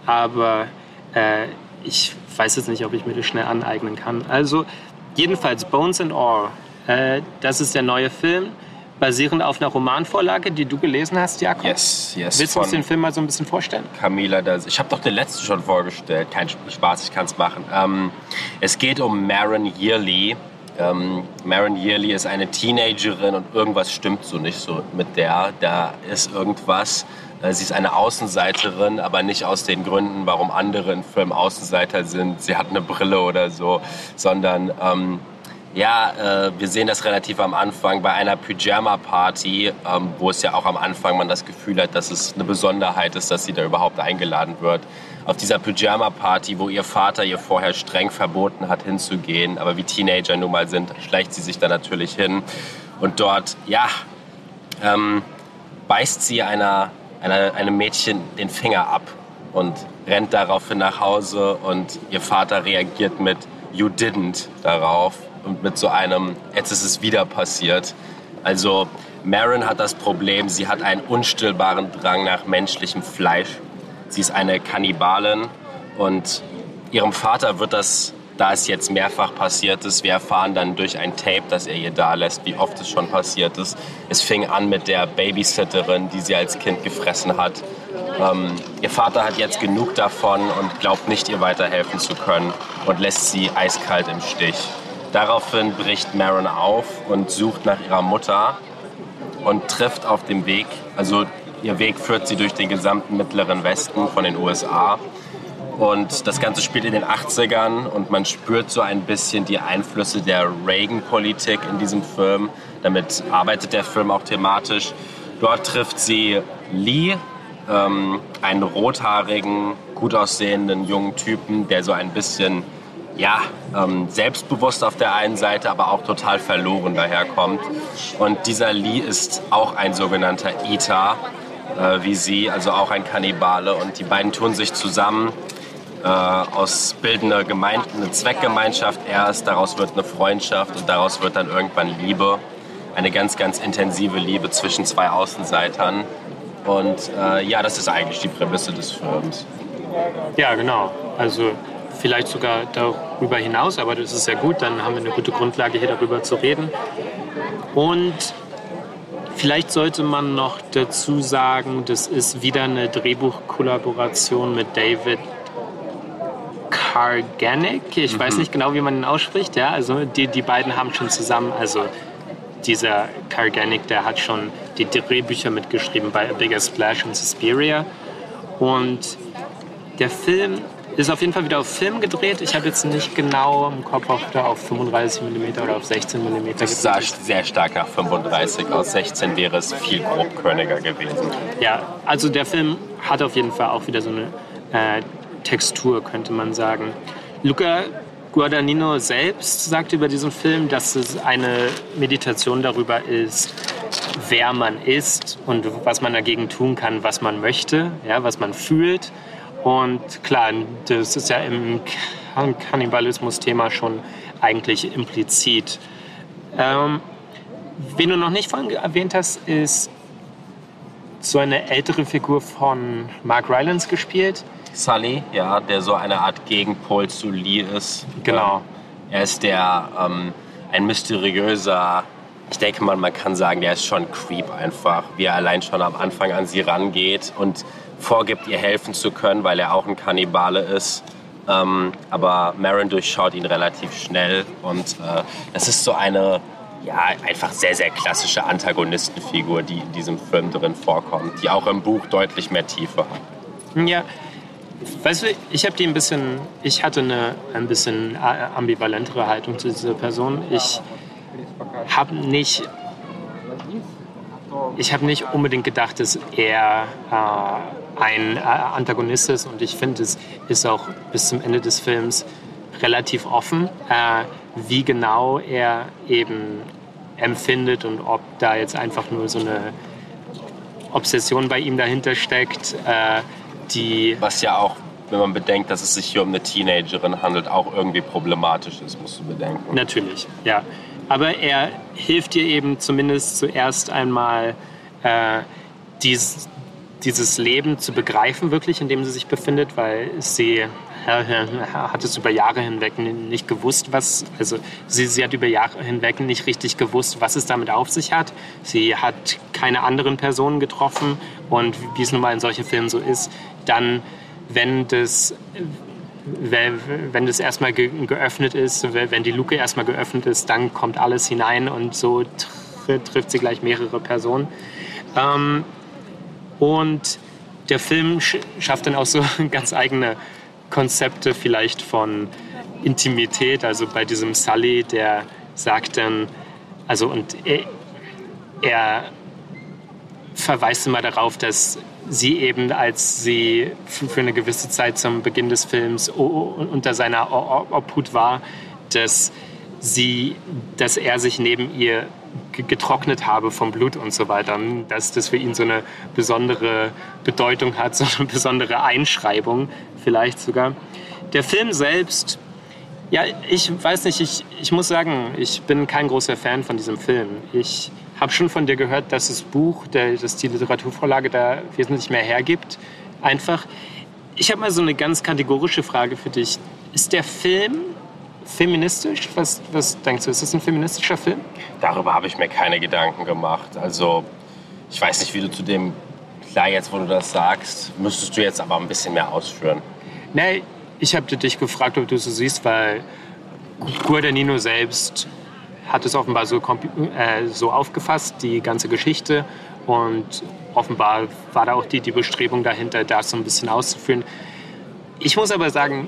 aber äh, ich weiß jetzt nicht, ob ich mir das schnell aneignen kann. Also jedenfalls Bones and All, äh, das ist der neue Film, basierend auf einer Romanvorlage, die du gelesen hast, Jakob. Yes, yes. Willst du uns den Film mal so ein bisschen vorstellen? Camila, das, ich habe doch den letzten schon vorgestellt. Kein Spaß, ich kann es machen. Ähm, es geht um Maren Yearly. Ähm, Maren Yearly ist eine Teenagerin und irgendwas stimmt so nicht so mit der. Da ist irgendwas. Äh, sie ist eine Außenseiterin, aber nicht aus den Gründen, warum andere in Filmen Außenseiter sind. Sie hat eine Brille oder so, sondern ähm, Ja, äh, wir sehen das relativ am Anfang bei einer Pyjama-Party, ähm, wo es ja auch am Anfang man das Gefühl hat, dass es eine Besonderheit ist, dass sie da überhaupt eingeladen wird. Auf dieser Pyjama-Party, wo ihr Vater ihr vorher streng verboten hat, hinzugehen, aber wie Teenager nun mal sind, schleicht sie sich da natürlich hin. Und dort, ja, ähm, beißt sie einer, einem Mädchen den Finger ab und rennt daraufhin nach Hause und ihr Vater reagiert mit You didn't darauf und mit so einem, jetzt ist es wieder passiert. Also Marin hat das Problem, sie hat einen unstillbaren Drang nach menschlichem Fleisch. Sie ist eine Kannibalin und ihrem Vater wird das, da es jetzt mehrfach passiert ist, wir erfahren dann durch ein Tape, das er ihr da lässt, wie oft es schon passiert ist. Es fing an mit der Babysitterin, die sie als Kind gefressen hat. Ähm, ihr Vater hat jetzt genug davon und glaubt nicht, ihr weiterhelfen zu können und lässt sie eiskalt im Stich. Daraufhin bricht Marin auf und sucht nach ihrer Mutter und trifft auf dem Weg, also ihr Weg führt sie durch den gesamten mittleren Westen von den USA. Und das Ganze spielt in den 80ern und man spürt so ein bisschen die Einflüsse der Reagan-Politik in diesem Film. Damit arbeitet der Film auch thematisch. Dort trifft sie Lee, ähm, einen rothaarigen, gut aussehenden jungen Typen, der so ein bisschen ja, ähm, selbstbewusst auf der einen Seite, aber auch total verloren daherkommt. Und dieser Lee ist auch ein sogenannter Eater, äh, wie sie, also auch ein Kannibale. Und die beiden tun sich zusammen äh, aus bilden eine, Gemeinde, eine Zweckgemeinschaft erst, daraus wird eine Freundschaft und daraus wird dann irgendwann Liebe. Eine ganz, ganz intensive Liebe zwischen zwei Außenseitern. Und äh, ja, das ist eigentlich die Prämisse des Films. Ja, genau. Also vielleicht sogar darüber hinaus, aber das ist ja gut, dann haben wir eine gute Grundlage hier darüber zu reden. Und vielleicht sollte man noch dazu sagen, das ist wieder eine Drehbuchkollaboration mit David Karganic. Ich mhm. weiß nicht genau, wie man ihn ausspricht. Ja, also die, die beiden haben schon zusammen, also dieser Karganic, der hat schon die Drehbücher mitgeschrieben bei A Bigger Splash und Suspiria. Und der Film ist auf jeden Fall wieder auf Film gedreht. Ich habe jetzt nicht genau im Kopf, ob der auf 35 mm oder auf 16 mm Das sah sehr stark nach 35 aus. 16 wäre es viel grobkörniger gewesen. Ja, also der Film hat auf jeden Fall auch wieder so eine äh, Textur, könnte man sagen. Luca Guadagnino selbst sagt über diesen Film, dass es eine Meditation darüber ist, wer man ist und was man dagegen tun kann, was man möchte, ja, was man fühlt. Und klar, das ist ja im Kannibalismus-Thema schon eigentlich implizit. Ähm, wen du noch nicht vorhin erwähnt hast, ist so eine ältere Figur von Mark Rylance gespielt. Sully, ja, der so eine Art Gegenpol zu Lee ist. Genau. Er ist der, ähm, ein mysteriöser, ich denke mal, man kann sagen, der ist schon Creep einfach, wie er allein schon am Anfang an sie rangeht und vorgibt, ihr helfen zu können, weil er auch ein Kannibale ist. Ähm, aber Marin durchschaut ihn relativ schnell und äh, das ist so eine ja, einfach sehr, sehr klassische Antagonistenfigur, die in diesem Film drin vorkommt, die auch im Buch deutlich mehr Tiefe hat. Ja, weißt du, ich habe die ein bisschen, ich hatte eine ein bisschen ambivalentere Haltung zu dieser Person. Ich habe nicht ich habe nicht unbedingt gedacht, dass er äh, ein äh, Antagonist ist und ich finde, es ist auch bis zum Ende des Films relativ offen, äh, wie genau er eben empfindet und ob da jetzt einfach nur so eine Obsession bei ihm dahinter steckt, äh, die... Was ja auch wenn man bedenkt, dass es sich hier um eine Teenagerin handelt, auch irgendwie problematisch ist, musst du bedenken. Natürlich, ja. Aber er hilft dir eben zumindest zuerst einmal äh, dies, dieses Leben zu begreifen, wirklich, in dem sie sich befindet, weil sie hat es über Jahre hinweg nicht gewusst, was, also sie, sie hat über Jahre hinweg nicht richtig gewusst, was es damit auf sich hat. Sie hat keine anderen Personen getroffen und wie es nun mal in solchen Filmen so ist, dann, wenn das wenn das erstmal geöffnet ist, wenn die Luke erstmal geöffnet ist, dann kommt alles hinein und so trifft sie gleich mehrere Personen. Ähm, und der Film schafft dann auch so ganz eigene Konzepte vielleicht von Intimität. Also bei diesem Sully, der sagt dann, also und er, er verweist immer darauf, dass sie eben, als sie für eine gewisse Zeit zum Beginn des Films unter seiner Obhut war, dass sie, dass er sich neben ihr getrocknet habe vom Blut und so weiter. Dass das für ihn so eine besondere Bedeutung hat, so eine besondere Einschreibung vielleicht sogar. Der Film selbst, ja, ich weiß nicht, ich, ich muss sagen, ich bin kein großer Fan von diesem Film. Ich habe schon von dir gehört, dass das Buch, der, dass die Literaturvorlage da wesentlich mehr hergibt. Einfach, ich habe mal so eine ganz kategorische Frage für dich. Ist der Film feministisch? Was, was denkst du, ist das ein feministischer Film? Darüber habe ich mir keine Gedanken gemacht. Also, ich weiß nicht, wie du zu dem, klar, jetzt wo du das sagst, müsstest du jetzt aber ein bisschen mehr ausführen. Nein, ich habe dich gefragt, ob du es so siehst, weil Guadagnino selbst hat es offenbar so, äh, so aufgefasst, die ganze Geschichte. Und offenbar war da auch die, die Bestrebung dahinter, das so ein bisschen auszuführen. Ich muss aber sagen,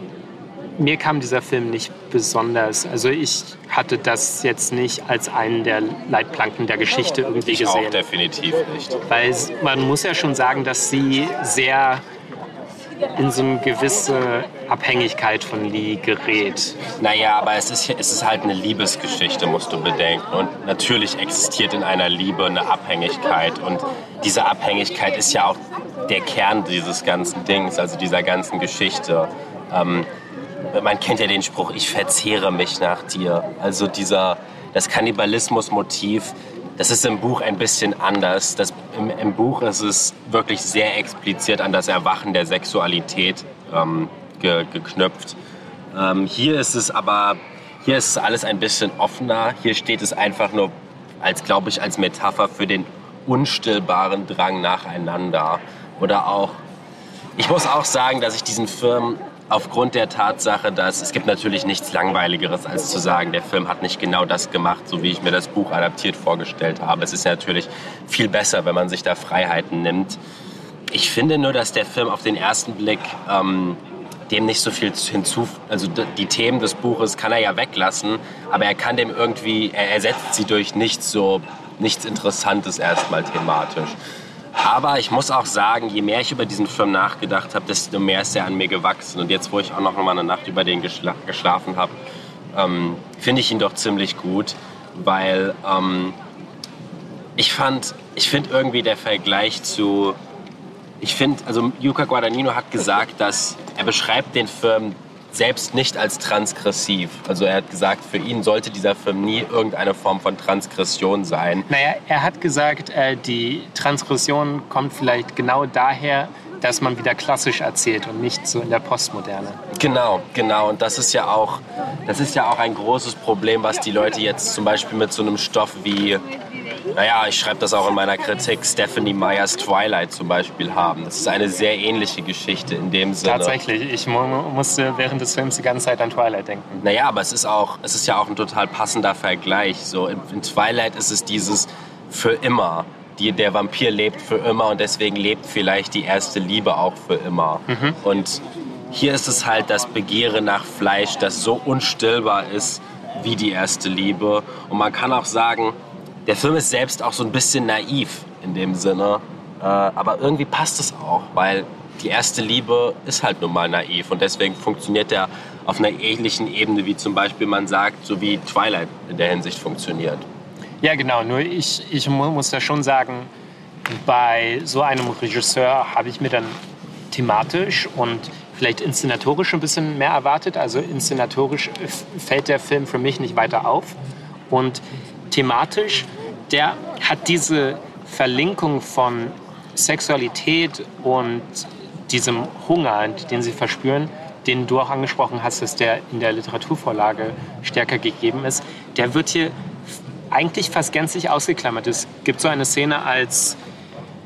mir kam dieser Film nicht besonders. Also ich hatte das jetzt nicht als einen der Leitplanken der Geschichte irgendwie ich gesehen. Auch definitiv nicht. Weil man muss ja schon sagen, dass sie sehr in so eine gewisse Abhängigkeit von Lee gerät. Naja, aber es ist, es ist halt eine Liebesgeschichte, musst du bedenken. Und natürlich existiert in einer Liebe eine Abhängigkeit. Und diese Abhängigkeit ist ja auch der Kern dieses ganzen Dings, also dieser ganzen Geschichte. Ähm, man kennt ja den Spruch, ich verzehre mich nach dir. Also dieser, das Kannibalismus-Motiv, das ist im Buch ein bisschen anders. Das, im, im, Buch ist es wirklich sehr explizit an das Erwachen der Sexualität ähm, ge, geknüpft. Ähm, hier ist es aber, hier ist es alles ein bisschen offener. Hier steht es einfach nur als, glaube ich, als Metapher für den unstillbaren Drang nacheinander. Oder auch, ich muss auch sagen, dass ich diesen Film aufgrund der Tatsache, dass es gibt natürlich nichts Langweiligeres, als zu sagen, der Film hat nicht genau das gemacht, so wie ich mir das Buch adaptiert vorgestellt habe. Es ist natürlich viel besser, wenn man sich da Freiheiten nimmt. Ich finde nur, dass der Film auf den ersten Blick ähm, dem nicht so viel hinzu, also die Themen des Buches kann er ja weglassen, aber er kann dem irgendwie, er ersetzt sie durch nichts so, nichts Interessantes erstmal thematisch. Aber ich muss auch sagen, je mehr ich über diesen Film nachgedacht habe, desto mehr ist er an mir gewachsen. Und jetzt, wo ich auch noch mal eine Nacht über den geschla geschlafen habe, ähm, finde ich ihn doch ziemlich gut, weil ähm, ich fand, ich finde irgendwie der Vergleich zu, ich finde, also Yuka Guadagnino hat gesagt, dass er beschreibt den Film selbst nicht als transgressiv. Also er hat gesagt, für ihn sollte dieser Film nie irgendeine Form von Transgression sein. Naja, er hat gesagt, äh, die Transgression kommt vielleicht genau daher, dass man wieder klassisch erzählt und nicht so in der Postmoderne. Genau, genau. Und das ist ja auch, das ist ja auch ein großes Problem, was die Leute jetzt zum Beispiel mit so einem Stoff wie naja, ich schreibe das auch in meiner Kritik, Stephanie Meyers Twilight zum Beispiel haben. Das ist eine sehr ähnliche Geschichte in dem Sinne. Tatsächlich, ich musste während des Films die ganze Zeit an Twilight denken. Naja, aber es ist, auch, es ist ja auch ein total passender Vergleich. So, in, in Twilight ist es dieses für immer. Die, der Vampir lebt für immer und deswegen lebt vielleicht die erste Liebe auch für immer. Mhm. Und hier ist es halt das Begehren nach Fleisch, das so unstillbar ist wie die erste Liebe. Und man kann auch sagen, der Film ist selbst auch so ein bisschen naiv in dem Sinne. Äh, aber irgendwie passt es auch, weil die erste Liebe ist halt nun mal naiv und deswegen funktioniert er auf einer ähnlichen Ebene, wie zum Beispiel man sagt, so wie Twilight in der Hinsicht funktioniert. Ja, genau. Nur ich, ich muss da schon sagen, bei so einem Regisseur habe ich mir dann thematisch und vielleicht inszenatorisch ein bisschen mehr erwartet. Also inszenatorisch fällt der Film für mich nicht weiter auf. Und thematisch, der hat diese Verlinkung von Sexualität und diesem Hunger, den sie verspüren, den du auch angesprochen hast, dass der in der Literaturvorlage stärker gegeben ist, der wird hier eigentlich fast gänzlich ausgeklammert. Es gibt so eine Szene, als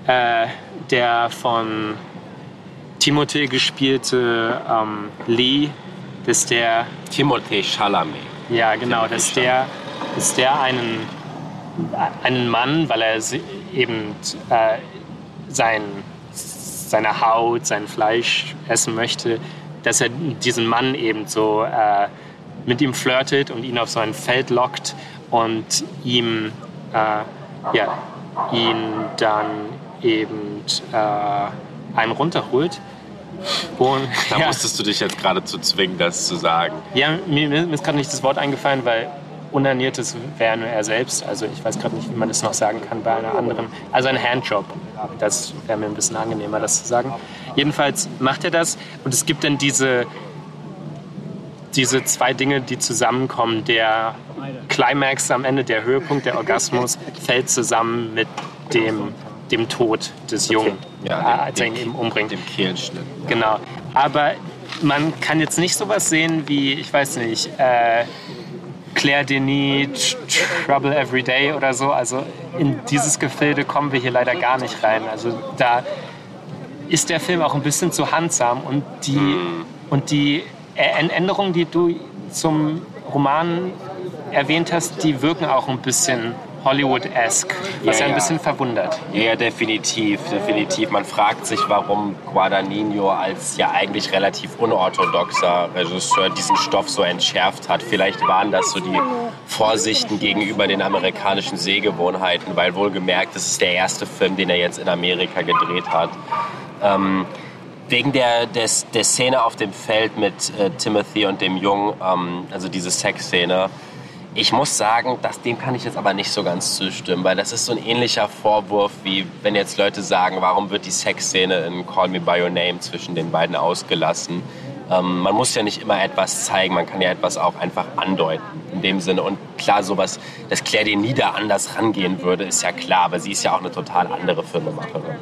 äh, der von Timothée gespielte ähm, Lee, dass der... Timothée Chalamet. Ja, genau, Timothée dass der ist der einen, einen Mann, weil er eben äh, sein, seine Haut, sein Fleisch essen möchte, dass er diesen Mann eben so äh, mit ihm flirtet und ihn auf so ein Feld lockt und ihm, äh, ja, ihn dann eben äh, einen runterholt. Und, da ja. musstest du dich jetzt geradezu zwingen, das zu sagen. Ja, mir, mir ist gerade nicht das Wort eingefallen, weil Unaniertes wäre nur er selbst. Also ich weiß gerade nicht, wie man das noch sagen kann bei einer anderen. Also ein Handjob. Das wäre mir ein bisschen angenehmer, das zu sagen. Jedenfalls macht er das und es gibt dann diese, diese zwei Dinge, die zusammenkommen. Der Climax am Ende, der Höhepunkt, der Orgasmus, fällt zusammen mit dem, dem Tod des Jungen, ja, dem, als er ihn eben umbringt. Dem Kehlschnitt. Genau. Aber man kann jetzt nicht sowas sehen wie, ich weiß nicht, äh, Claire Denis, Trouble Every Day oder so. Also in dieses Gefilde kommen wir hier leider gar nicht rein. Also da ist der Film auch ein bisschen zu handsam und die, mm. und die Änderungen, die du zum Roman erwähnt hast, die wirken auch ein bisschen Hollywood-esque, was ja, ja, ein bisschen verwundert. Ja, ja, definitiv, definitiv. Man fragt sich, warum Guadagnino als ja eigentlich relativ unorthodoxer Regisseur diesen Stoff so entschärft hat. Vielleicht waren das so die Vorsichten gegenüber den amerikanischen Sehgewohnheiten, weil wohlgemerkt, das ist der erste Film, den er jetzt in Amerika gedreht hat. Ähm, wegen der, des, der Szene auf dem Feld mit äh, Timothy und dem Jungen, ähm, also diese Sexszene, ich muss sagen, dass, dem kann ich jetzt aber nicht so ganz zustimmen, weil das ist so ein ähnlicher Vorwurf, wie wenn jetzt Leute sagen, warum wird die Sexszene in Call Me By Your Name zwischen den beiden ausgelassen. Ähm, man muss ja nicht immer etwas zeigen, man kann ja etwas auch einfach andeuten in dem Sinne. Und klar, sowas, dass Claire den Nieder anders rangehen würde, ist ja klar, aber sie ist ja auch eine total andere Filmemacherin.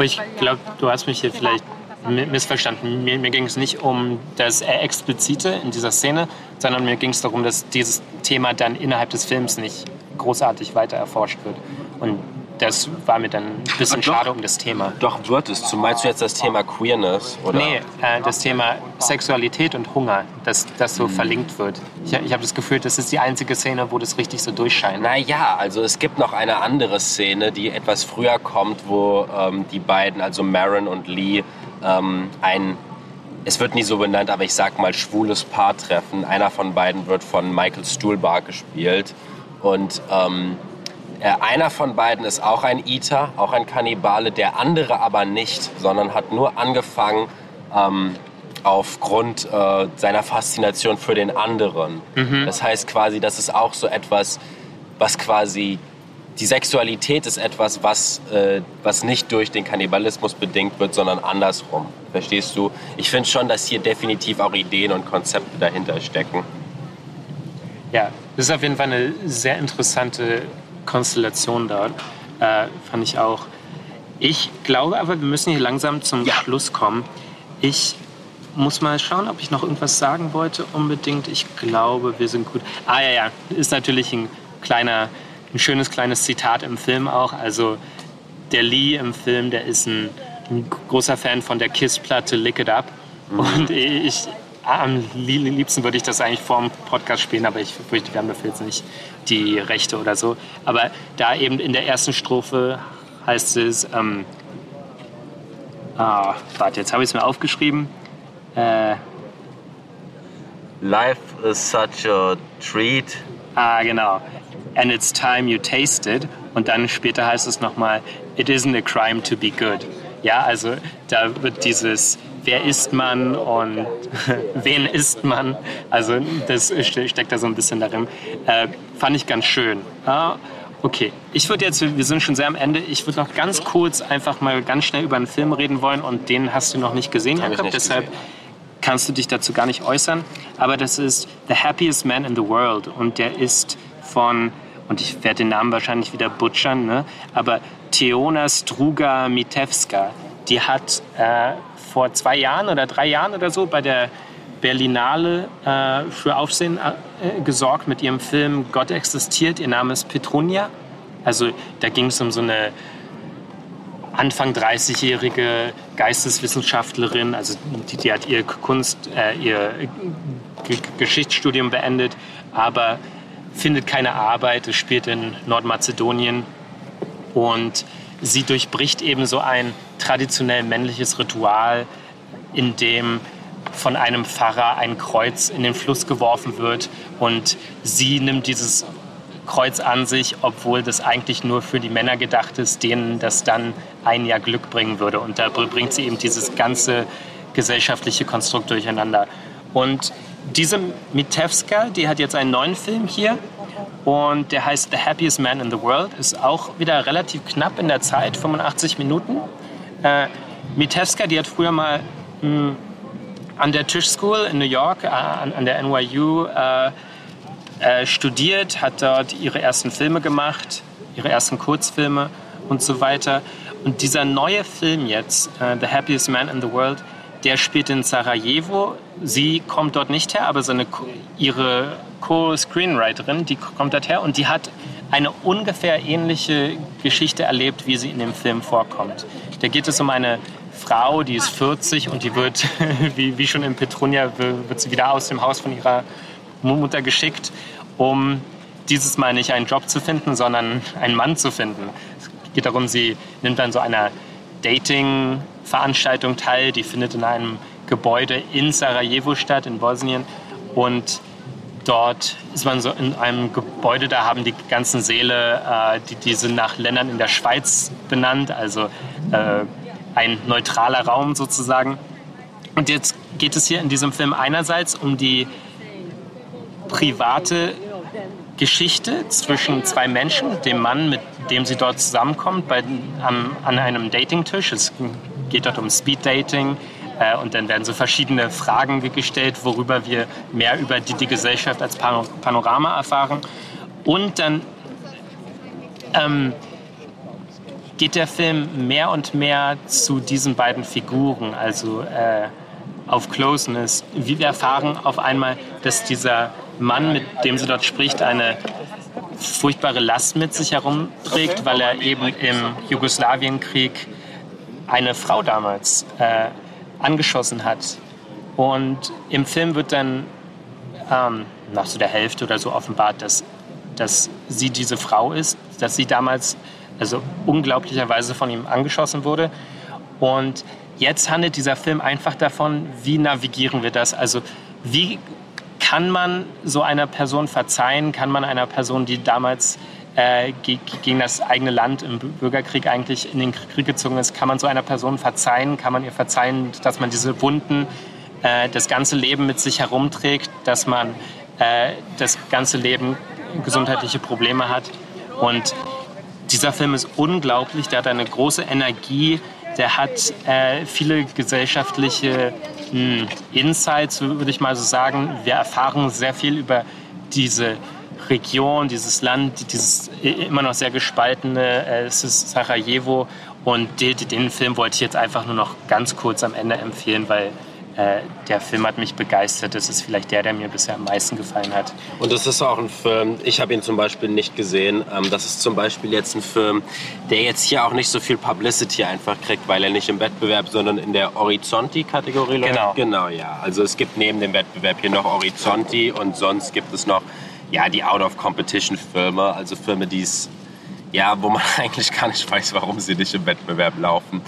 Ich glaube, du hast mich hier vielleicht missverstanden. Mir, mir ging es nicht um das Explizite in dieser Szene, sondern mir ging es darum, dass dieses Thema dann innerhalb des Films nicht großartig weiter erforscht wird. Und das war mir dann ein bisschen doch, schade um das Thema. Doch wird es. Meinst du jetzt das Thema Queerness? Oder? Nee, äh, das Thema Sexualität und Hunger, dass das so hm. verlinkt wird. Ich, ich habe das Gefühl, das ist die einzige Szene, wo das richtig so durchscheint. Naja, also es gibt noch eine andere Szene, die etwas früher kommt, wo ähm, die beiden, also Maron und Lee, ähm, ein, es wird nie so benannt, aber ich sag mal schwules Paar treffen. Einer von beiden wird von Michael Stuhlbarg gespielt. Und ähm, äh, einer von beiden ist auch ein Eater, auch ein Kannibale, der andere aber nicht, sondern hat nur angefangen ähm, aufgrund äh, seiner Faszination für den anderen. Mhm. Das heißt quasi, das ist auch so etwas, was quasi die Sexualität ist etwas, was, äh, was nicht durch den Kannibalismus bedingt wird, sondern andersrum. Verstehst du? Ich finde schon, dass hier definitiv auch Ideen und Konzepte dahinter stecken. Ja, das ist auf jeden Fall eine sehr interessante Konstellation dort. Äh, fand ich auch. Ich glaube aber, wir müssen hier langsam zum ja. Schluss kommen. Ich muss mal schauen, ob ich noch irgendwas sagen wollte unbedingt. Ich glaube, wir sind gut. Ah ja, ja, ist natürlich ein kleiner ein schönes kleines Zitat im Film auch. Also der Lee im Film, der ist ein, ein großer Fan von der Kiss-Platte Lick It Up. Mhm. Und ich, am liebsten würde ich das eigentlich vor dem Podcast spielen, aber ich fürchte, wir haben dafür jetzt nicht die Rechte oder so. Aber da eben in der ersten Strophe heißt es, ähm, ah, warte, jetzt habe ich es mir aufgeschrieben. Äh, Life is such a treat. Ah, genau and it's time you tasted. Und dann später heißt es nochmal, it isn't a crime to be good. Ja, also da wird dieses, wer ist man und wen ist man, also das steckt da so ein bisschen darin. Äh, fand ich ganz schön. Ah, okay, ich würde jetzt, wir sind schon sehr am Ende, ich würde noch ganz kurz einfach mal ganz schnell über einen Film reden wollen und den hast du noch nicht gesehen, Jakob, deshalb gesehen. kannst du dich dazu gar nicht äußern. Aber das ist The Happiest Man in the World und der ist von und ich werde den Namen wahrscheinlich wieder butchern, ne? aber Teona Struga Mitewska, die hat äh, vor zwei Jahren oder drei Jahren oder so bei der Berlinale äh, für Aufsehen äh, gesorgt mit ihrem Film Gott existiert. Ihr Name ist Petrunia. Also da ging es um so eine Anfang 30-jährige Geisteswissenschaftlerin, also die, die hat ihr Kunst, äh, ihr Geschichtsstudium beendet, aber findet keine Arbeit, spielt in Nordmazedonien und sie durchbricht eben so ein traditionell männliches Ritual, in dem von einem Pfarrer ein Kreuz in den Fluss geworfen wird und sie nimmt dieses Kreuz an sich, obwohl das eigentlich nur für die Männer gedacht ist, denen das dann ein Jahr Glück bringen würde. Und da bringt sie eben dieses ganze gesellschaftliche Konstrukt durcheinander. Und diese Mitewska, die hat jetzt einen neuen Film hier und der heißt The Happiest Man in the World, ist auch wieder relativ knapp in der Zeit, 85 Minuten. Äh, Mitewska, die hat früher mal mh, hm, an der Tisch School in New York, äh, an, an, der NYU, äh, äh, studiert, hat dort ihre ersten Filme gemacht, ihre ersten Kurzfilme und so weiter. Und dieser neue Film jetzt, uh, The Happiest Man in the World, der spielt in Sarajevo. Sie kommt dort nicht her, aber seine, ihre Co-Screenwriterin, die kommt dort her und die hat eine ungefähr ähnliche Geschichte erlebt, wie sie in dem Film vorkommt. Da geht es um eine Frau, die ist 40 und die wird, wie, wie schon in Petronia, wird sie wieder aus dem Haus von ihrer Mutter geschickt, um dieses Mal nicht einen Job zu finden, sondern einen Mann zu finden. Es geht darum, sie nimmt dann so einer Dating-Veranstaltung teil, die findet in einem Gebäude in Sarajevo statt, in Bosnien. Und dort ist man so in einem Gebäude, da haben die ganzen Säle, äh, die, die sind nach Ländern in der Schweiz benannt, also äh, ein neutraler Raum sozusagen. Und jetzt geht es hier in diesem Film einerseits um die private Geschichte zwischen zwei Menschen, dem Mann, mit dem sie dort zusammenkommt, bei, am, an einem Datingtisch. Es geht dort um Speeddating. Äh, und dann werden so verschiedene Fragen gestellt, worüber wir mehr über die, die Gesellschaft als Panorama erfahren. Und dann ähm, geht der Film mehr und mehr zu diesen beiden Figuren, also äh, auf Closeness. Wir erfahren auf einmal, dass dieser Mann, mit dem sie dort spricht, eine furchtbare Last mit sich herumträgt, weil er eben im Jugoslawienkrieg eine Frau damals äh, angeschossen hat. Und im Film wird dann ähm, nach so der Hälfte oder so offenbart, dass, dass sie diese Frau ist, dass sie damals also unglaublicherweise von ihm angeschossen wurde. Und jetzt handelt dieser Film einfach davon, wie navigieren wir das? Also wie kann man so einer Person verzeihen? Kann man einer Person, die damals äh, gegen das eigene Land im Bürgerkrieg eigentlich in den Krieg gezogen ist, kann man so einer Person verzeihen? Kann man ihr verzeihen, dass man diese Wunden äh, das ganze Leben mit sich herumträgt, dass man äh, das ganze Leben gesundheitliche Probleme hat? Und dieser Film ist unglaublich, der hat eine große Energie, der hat äh, viele gesellschaftliche mh, hm, Insights, würde ich mal so sagen. Wir erfahren sehr viel über diese Region, dieses Land, dieses immer noch sehr gespaltene äh, Sarajevo. Und den, den Film wollte ich jetzt einfach nur noch ganz kurz am Ende empfehlen, weil äh, der Film hat mich begeistert. Das ist vielleicht der, der mir bisher am meisten gefallen hat. Und das ist auch ein Film, ich habe ihn zum Beispiel nicht gesehen. Ähm, das ist zum Beispiel jetzt ein Film, der jetzt hier auch nicht so viel Publicity einfach kriegt, weil er nicht im Wettbewerb, sondern in der Horizonti-Kategorie läuft. Genau. Genau, ja. Also es gibt neben dem Wettbewerb hier noch Horizonti und sonst gibt es noch ja, die Out-of-Competition-Filme, also Filme, die es ja, wo man eigentlich gar nicht weiß, warum sie nicht im Wettbewerb laufen.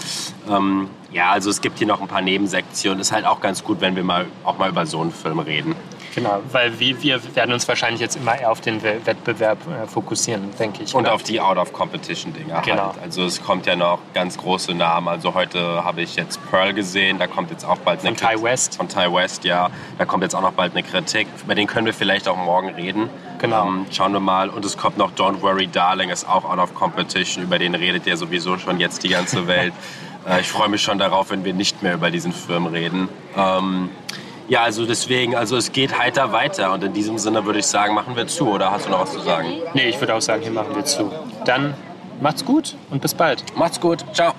Ähm, ja, also es gibt hier noch ein paar Nebensektionen. Ist halt auch ganz gut, wenn wir mal auch mal über so einen Film reden. Genau, weil wir, wir werden uns wahrscheinlich jetzt immer eher auf den Wettbewerb äh, fokussieren, denke ich. Und oder? auf die Out-of-Competition-Dinger. Genau. Halt. Also es kommt ja noch ganz große Namen. Also heute habe ich jetzt Pearl gesehen, da kommt jetzt auch bald eine Kritik. Von Ty West. Von Ty West, ja. Da kommt jetzt auch noch bald eine Kritik. Über den können wir vielleicht auch morgen reden. Genau. Ähm, schauen wir mal. Und es kommt noch Don't Worry Darling, ist auch Out-of-Competition. Über den redet ja sowieso schon jetzt die ganze Welt. äh, ich freue mich schon darauf, wenn wir nicht mehr über diesen Film reden. Ähm, ja, also deswegen, also es geht heiter weiter und in diesem Sinne würde ich sagen, machen wir zu oder hast du noch was zu sagen? Nee, ich würde auch sagen, hier machen wir zu. Dann macht's gut und bis bald. Macht's gut. Ciao.